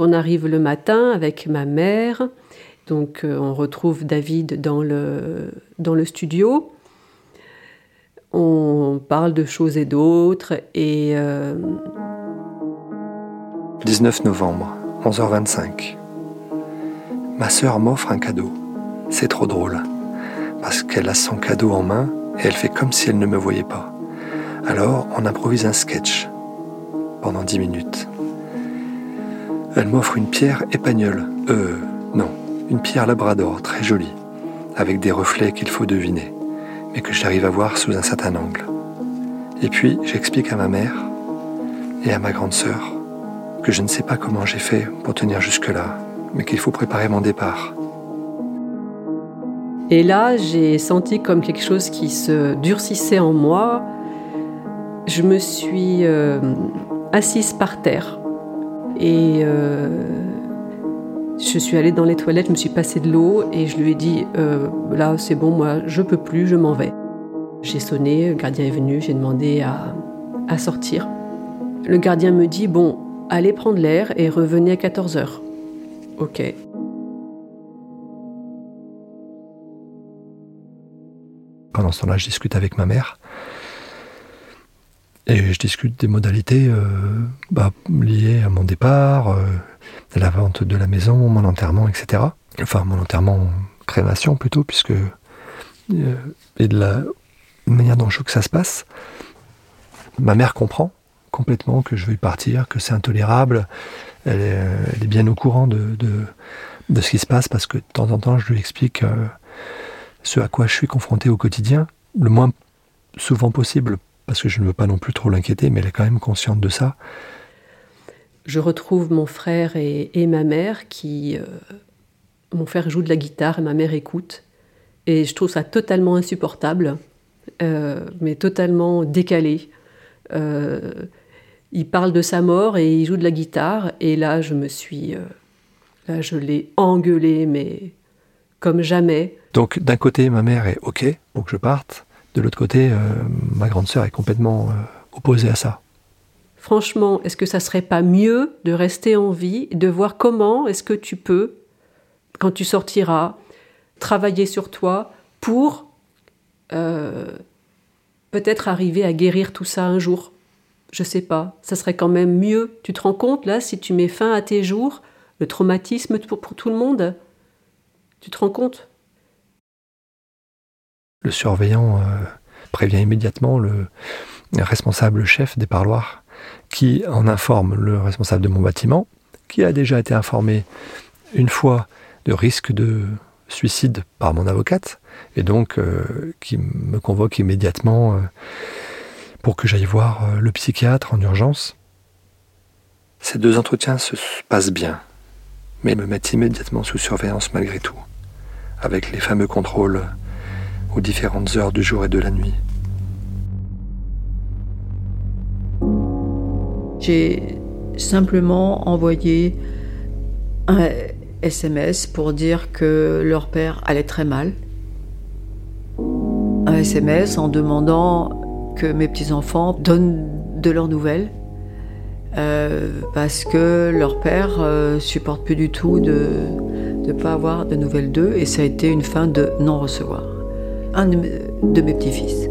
On arrive le matin avec ma mère, donc euh, on retrouve David dans le, studio. On parle de choses et d'autres et... 19 euh, novembre, 11h25. Ma sœur m'offre un cadeau. C'est trop drôle, parce qu'elle a son cadeau en main et elle fait comme si elle ne me voyait pas. Alors on improvise un sketch pendant 10 minutes. Elle m'offre une pierre épagnole. Euh, non, une pierre labrador, très jolie, avec des reflets qu'il faut deviner, mais que j'arrive à voir sous un certain angle. Et puis, j'explique à ma mère et à ma grande sœur que je ne sais pas comment j'ai fait pour tenir jusque-là, mais qu'il faut préparer mon départ. Et là, j'ai senti comme quelque chose qui se durcissait en moi. Je me suis euh, assise par terre et euh, je suis allée dans les toilettes, je me suis passée de l'eau et je lui ai dit euh, là c'est bon, moi je peux plus, je m'en vais. J'ai sonné, le gardien est venu, j'ai demandé à, à sortir. Le gardien me dit bon, allez prendre l'air et revenez à 14h. Ok. Pendant ce temps-là, je discute avec ma mère. Et je discute des modalités euh, bah, liées à mon départ, euh, la vente de la maison, mon enterrement, etc. Enfin, mon enterrement, crémation plutôt, puisque. Euh, et de la manière dont je veux que ça se passe. Ma mère comprend complètement que je veux partir, que c'est intolérable. Elle est, bien au courant de, de, ce qui se passe parce que de temps en temps, je lui explique ce à quoi je suis confronté au quotidien, le moins souvent possible, parce que je ne veux pas non plus trop l'inquiéter, mais elle est quand même consciente de ça. Je retrouve mon frère et, ma mère qui... Euh, mon frère joue de la guitare et ma mère écoute. Et je trouve ça totalement insupportable, euh, mais totalement décalé. Euh, il parle de sa mort et il joue de la guitare. Et là, je me suis... là, je l'ai engueulé, mais comme jamais. Donc d'un côté, ma mère est OK pour que je parte. De l'autre côté, euh, ma grande sœur est complètement euh, opposée à ça. Franchement, est-ce que ça serait pas mieux de rester en vie, de voir comment est-ce que tu peux, quand tu sortiras, travailler sur toi pour euh, peut-être arriver à guérir tout ça un jour? Je sais pas. Ça serait quand même mieux. Tu te rends compte là, si tu mets fin à tes jours, le traumatisme pour tout le monde? Tu te rends compte? Le surveillant euh, prévient immédiatement le responsable chef des parloirs qui en informe le responsable de mon bâtiment, qui a déjà été informé une fois de risque de suicide par mon avocate, et donc euh, qui me convoque immédiatement euh, pour que j'aille voir le psychiatre en urgence. Ces deux entretiens se passent bien, mais me mettent immédiatement sous surveillance malgré tout avec les fameux contrôles aux différentes heures du jour et de la nuit. J'ai simplement envoyé un SMS pour dire que leur père allait très mal. Un SMS en demandant que mes petits-enfants donnent de leurs nouvelles. Euh, parce que leur père euh, supporte plus du tout de, ne pas avoir de nouvelles d'eux et ça a été une fin de non-recevoir. Un de mes petits-fils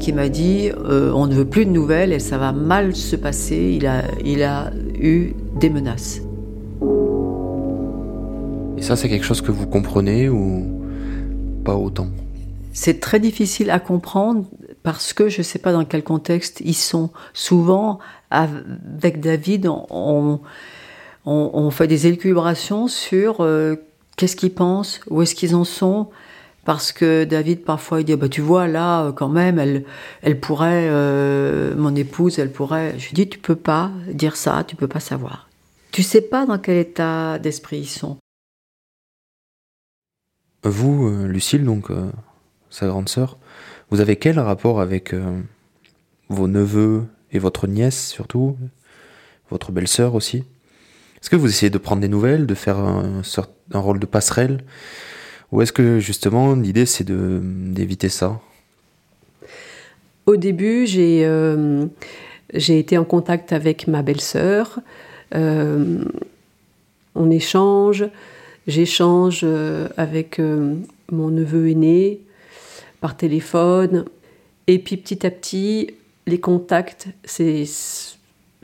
qui m'a dit euh, on ne veut plus de nouvelles et ça va mal se passer, il a, il a eu des menaces. Et ça c'est quelque chose que vous comprenez ou pas autant? C'est très difficile à comprendre parce que je ne sais pas dans quel contexte ils sont. Souvent, avec David, on on, fait des élucubrations sur euh, qu'est-ce qu'ils pensent, où est-ce qu'ils en sont. Parce que David, parfois, il dit bah, Tu vois, là, euh, quand même, elle, elle pourrait, euh, mon épouse, elle pourrait. Je lui dis Tu peux pas dire ça, tu peux pas savoir. Tu sais pas dans quel état d'esprit ils sont. Vous, Lucille, donc sa grande sœur, vous avez quel rapport avec vos neveux et votre nièce surtout, votre belle-sœur aussi? Est-ce que vous essayez de prendre des nouvelles, de faire un, un rôle de passerelle? Ou est-ce que justement l'idée c'est d'éviter ça? Au début, euh, j'ai été en contact avec ma belle-sœur. Euh, on échange, j'échange avec mon neveu aîné par téléphone. Et puis petit à petit, les contacts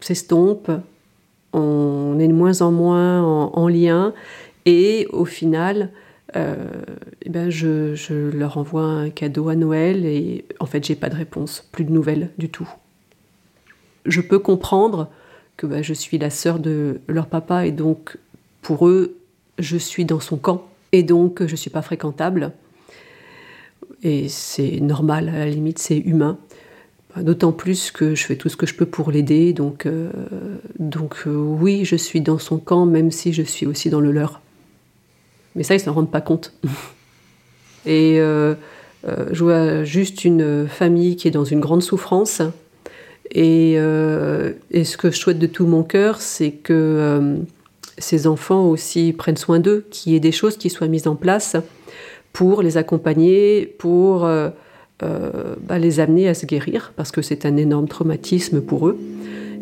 s'estompent, on est de moins en moins en, lien, et au final, euh, eh ben je, leur envoie un cadeau à Noël et en fait j'ai pas de réponse, plus de nouvelles du tout. Je peux comprendre que ben, je suis la sœur de leur papa et donc pour eux je suis dans son camp et donc je suis pas fréquentable et c'est normal à la limite c'est humain. D'autant plus que je fais tout ce que je peux pour l'aider, donc, euh, donc euh, oui, je suis dans son camp, même si je suis aussi dans le leur. Mais ça, ils ne s'en rendent pas compte. Et euh, je vois juste une famille qui est dans une grande souffrance. Et, et ce que je souhaite de tout mon cœur, c'est que ces enfants aussi prennent soin d'eux, qu'il y ait des choses qui soient mises en place pour les accompagner, pour euh, bah, les amener à se guérir, parce que c'est un énorme traumatisme pour eux,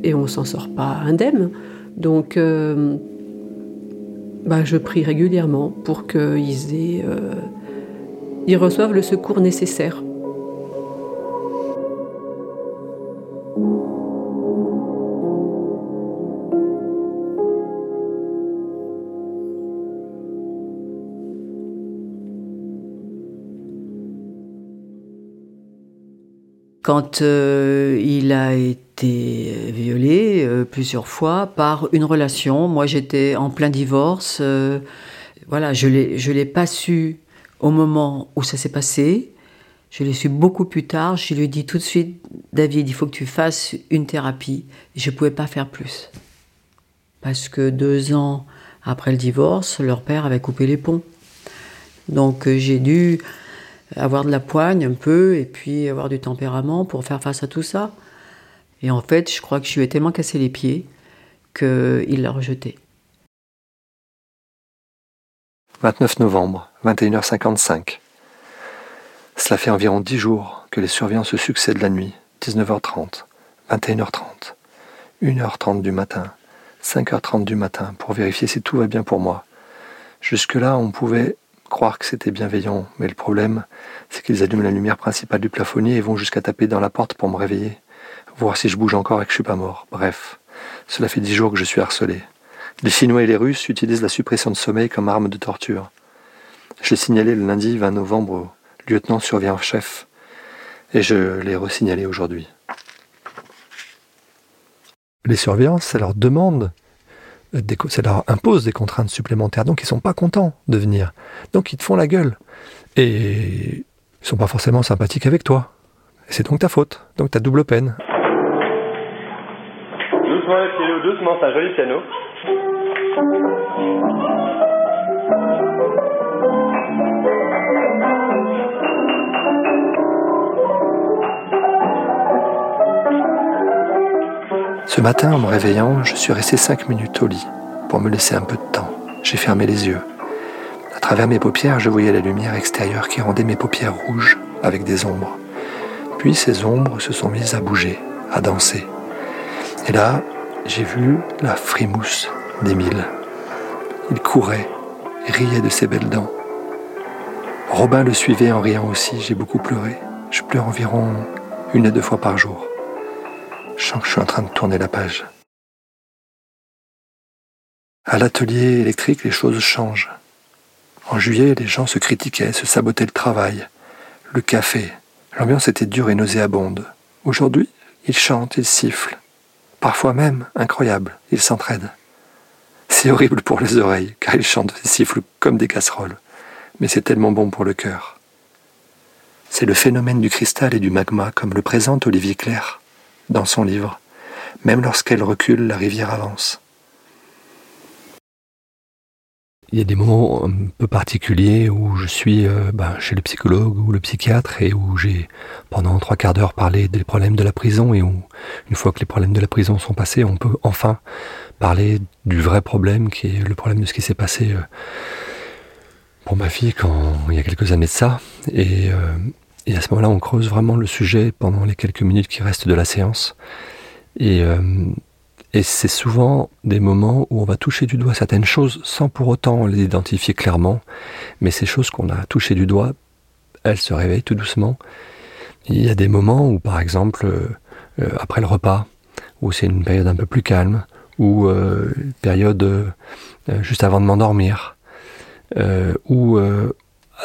et on s'en sort pas indemne. Donc, euh, bah, je prie régulièrement pour qu'ils euh, ils reçoivent le secours nécessaire. quand euh, il a été violé euh, plusieurs fois par une relation. Moi, j'étais en plein divorce. Euh, voilà, je ne l'ai pas su au moment où ça s'est passé. Je l'ai su beaucoup plus tard. Je lui ai dit tout de suite, David, il faut que tu fasses une thérapie. Je ne pouvais pas faire plus. Parce que deux ans après le divorce, leur père avait coupé les ponts. Donc j'ai dû avoir de la poigne un peu et puis avoir du tempérament pour faire face à tout ça. Et en fait, je crois que je lui ai tellement cassé les pieds qu'il l'a rejeté. 29 novembre, 21h55. Cela fait environ 10 jours que les surveillants se succèdent la nuit. 19h30, 21h30, 1h30 du matin, 5h30 du matin pour vérifier si tout va bien pour moi. Jusque-là, on pouvait croire que c'était bienveillant, mais le problème, c'est qu'ils allument la lumière principale du plafonnier et vont jusqu'à taper dans la porte pour me réveiller, voir si je bouge encore et que je suis pas mort. Bref, cela fait dix jours que je suis harcelé. Les Chinois et les Russes utilisent la suppression de sommeil comme arme de torture. Je l'ai signalé le lundi 20 novembre au lieutenant surveillant-chef, et je l'ai resignalé aujourd'hui. Les surveillants, ça leur demande ça leur impose des contraintes supplémentaires, donc ils sont pas contents de venir. Donc ils te font la gueule. Et ils sont pas forcément sympathiques avec toi. c'est donc ta faute. Donc tu as double peine. Le piano, doucement, un joli piano. Ce matin, en me réveillant, je suis resté cinq minutes au lit pour me laisser un peu de temps. J'ai fermé les yeux. À travers mes paupières, je voyais la lumière extérieure qui rendait mes paupières rouges avec des ombres. Puis ces ombres se sont mises à bouger, à danser. Et là, j'ai vu la frimousse d'Émile. Il courait, riait de ses belles dents. Robin le suivait en riant aussi, j'ai beaucoup pleuré. Je pleure environ une à deux fois par jour. Je sens que je suis en train de tourner la page. À l'atelier électrique, les choses changent. En juillet, les gens se critiquaient, se sabotaient le travail, le café. L'ambiance était dure et nauséabonde. Aujourd'hui, ils chantent, ils sifflent. Parfois même, incroyable, ils s'entraident. C'est horrible pour les oreilles, car ils chantent et sifflent comme des casseroles. Mais c'est tellement bon pour le cœur. C'est le phénomène du cristal et du magma, comme le présente Olivier Clair dans son livre. Même lorsqu'elle recule, la rivière avance. Il y a des moments un peu particuliers où je suis euh, ben, chez le psychologue ou le psychiatre et où j'ai pendant trois quarts d'heure parlé des problèmes de la prison et où une fois que les problèmes de la prison sont passés, on peut enfin parler du vrai problème qui est le problème de ce qui s'est passé euh, pour ma fille quand il y a quelques années de ça. Et, euh, et à ce moment-là, on creuse vraiment le sujet pendant les quelques minutes qui restent de la séance. Et, Et c'est souvent des moments où on va toucher du doigt certaines choses sans pour autant les identifier clairement. Mais ces choses qu'on a touchées du doigt, elles se réveillent tout doucement. Il y a des moments où, par exemple, euh, après le repas, où c'est une période un peu plus calme, ou euh, une période euh, juste avant de m'endormir, où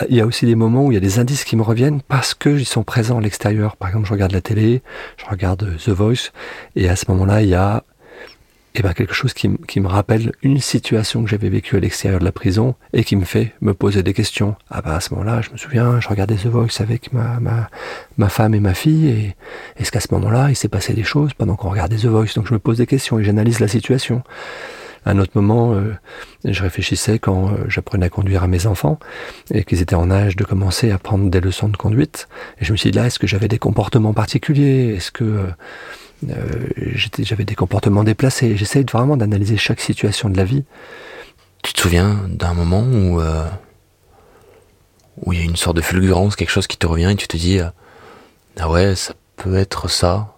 il y a aussi des moments où il y a des indices qui me reviennent parce qu'ils sont présents à l'extérieur. Par exemple, je regarde la télé, je regarde The Voice, et à ce moment-là, il y a eh ben, quelque chose qui, me rappelle une situation que j'avais vécue à l'extérieur de la prison et qui me fait me poser des questions. Ah ben à ce moment-là, je me souviens, je regardais The Voice avec ma, ma, ma femme et ma fille, et est-ce qu'à ce, moment-là, il s'est passé des choses pendant qu'on regardait The Voice? Donc je me pose des questions et j'analyse la situation. À un autre moment, euh, je réfléchissais quand euh, j'apprenais à conduire à mes enfants et qu'ils étaient en âge de commencer à prendre des leçons de conduite. Et je me suis dit là, est-ce que j'avais des comportements particuliers? Est-ce que euh, euh, j'avais des comportements déplacés. J'essaye vraiment d'analyser chaque situation de la vie. Tu te souviens d'un moment où euh, où il y a une sorte de fulgurance, quelque chose qui te revient et tu te dis euh, ah ouais ça peut être ça.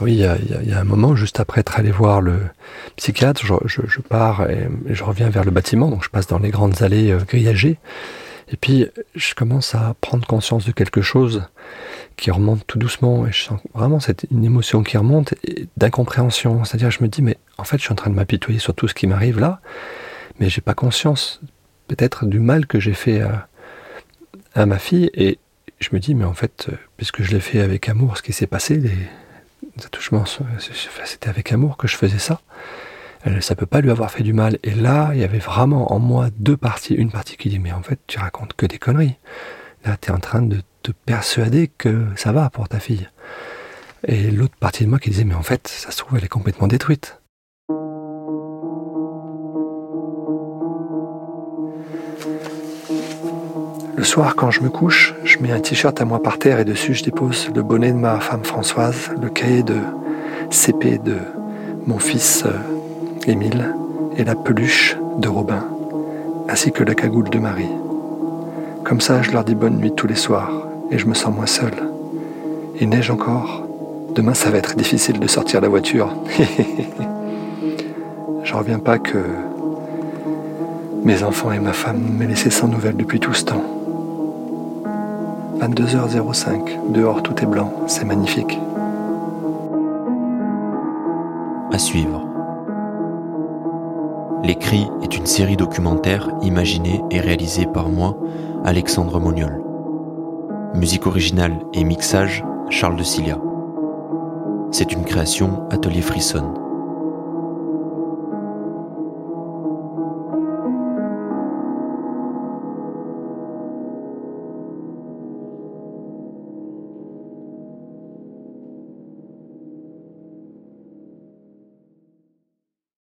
Oui, il y, a, un moment juste après être allé voir le psychiatre, je, pars et, je reviens vers le bâtiment, donc je passe dans les grandes allées grillagées. Et puis, je commence à prendre conscience de quelque chose qui remonte tout doucement. Et je sens vraiment cette, une émotion qui remonte d'incompréhension. C'est-à-dire, je me dis, mais en fait, je suis en train de m'apitoyer sur tout ce qui m'arrive là, mais j'ai pas conscience peut-être du mal que j'ai fait à, ma fille. Et je me dis, mais en fait, puisque je l'ai fait avec amour, ce qui s'est passé, les attouchements, c'était avec amour que je faisais ça ça peut pas lui avoir fait du mal. Et là, il y avait vraiment en moi deux parties. Une partie qui dit, mais en fait, tu racontes que des conneries. Là, tu es en train de te persuader que ça va pour ta fille. Et l'autre partie de moi qui disait, mais en fait, ça se trouve, elle est complètement détruite. Le soir, quand je me couche, je mets un t-shirt à moi par terre et dessus, je dépose le bonnet de ma femme Françoise, le cahier de CP de mon fils euh, Émile et la peluche de Robin, ainsi que la cagoule de Marie. Comme ça, je leur dis bonne nuit tous les soirs et je me sens moins seul. Il neige encore. Demain, ça va être difficile de sortir la voiture. Je reviens pas que mes enfants et ma femme m'aient laissé sans nouvelles depuis tout ce temps. 22h05, dehors tout est blanc, c'est magnifique. À suivre. Les Cris est une série documentaire imaginée et réalisée par moi, Alexandre Moniol. Musique originale et mixage, Charles de Cilia. C'est une création Atelier Frisson.